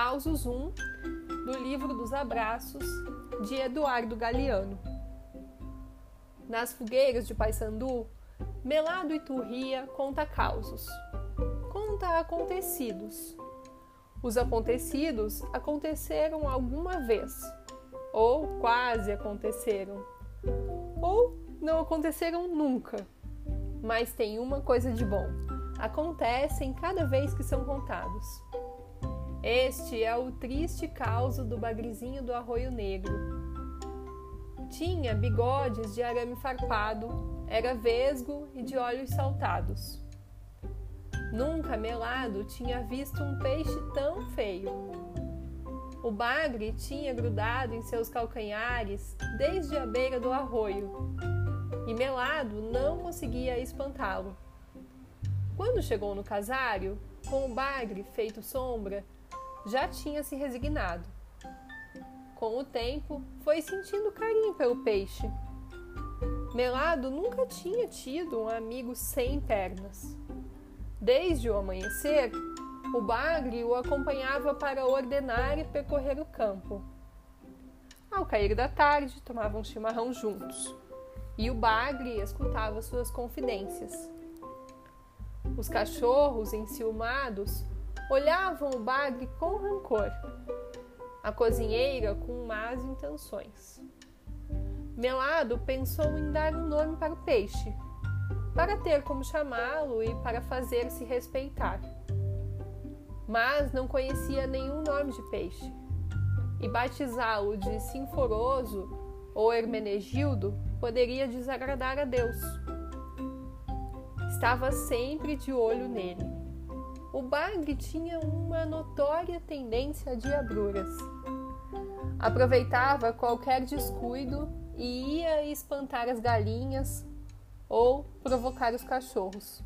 Causos 1, do livro dos abraços, de Eduardo Galeano. Nas fogueiras de Paysandu, Melado e Turria conta causos. Conta acontecidos. Os acontecidos aconteceram alguma vez, ou quase aconteceram, ou não aconteceram nunca. Mas tem uma coisa de bom: acontecem cada vez que são contados. Este é o triste caos do bagrizinho do Arroio Negro. Tinha bigodes de arame farpado, era vesgo e de olhos saltados. Nunca Melado tinha visto um peixe tão feio. O bagre tinha grudado em seus calcanhares desde a beira do arroio, e Melado não conseguia espantá-lo. Quando chegou no casário, com o bagre feito sombra, já tinha se resignado. Com o tempo, foi sentindo carinho pelo peixe. Melado nunca tinha tido um amigo sem pernas. Desde o amanhecer, o bagre o acompanhava para ordenar e percorrer o campo. Ao cair da tarde, tomavam chimarrão juntos e o bagre escutava suas confidências. Os cachorros, enciumados, olhavam o bagre com rancor, a cozinheira com más intenções. Melado pensou em dar um nome para o peixe, para ter como chamá-lo e para fazer-se respeitar. Mas não conhecia nenhum nome de peixe, e batizá-lo de Sinforoso ou Hermenegildo poderia desagradar a Deus. Estava sempre de olho nele o bagre tinha uma notória tendência a diabruras. Aproveitava qualquer descuido e ia espantar as galinhas ou provocar os cachorros.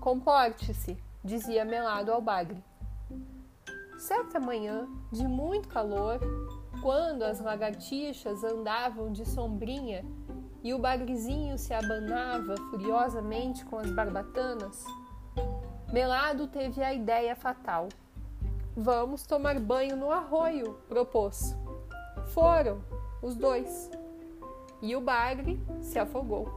Comporte-se, dizia Melado ao bagre. Certa manhã, de muito calor, quando as lagartixas andavam de sombrinha e o bagrezinho se abanava furiosamente com as barbatanas, Melado teve a ideia fatal. Vamos tomar banho no arroio, propôs. Foram os dois. E o bagre se afogou.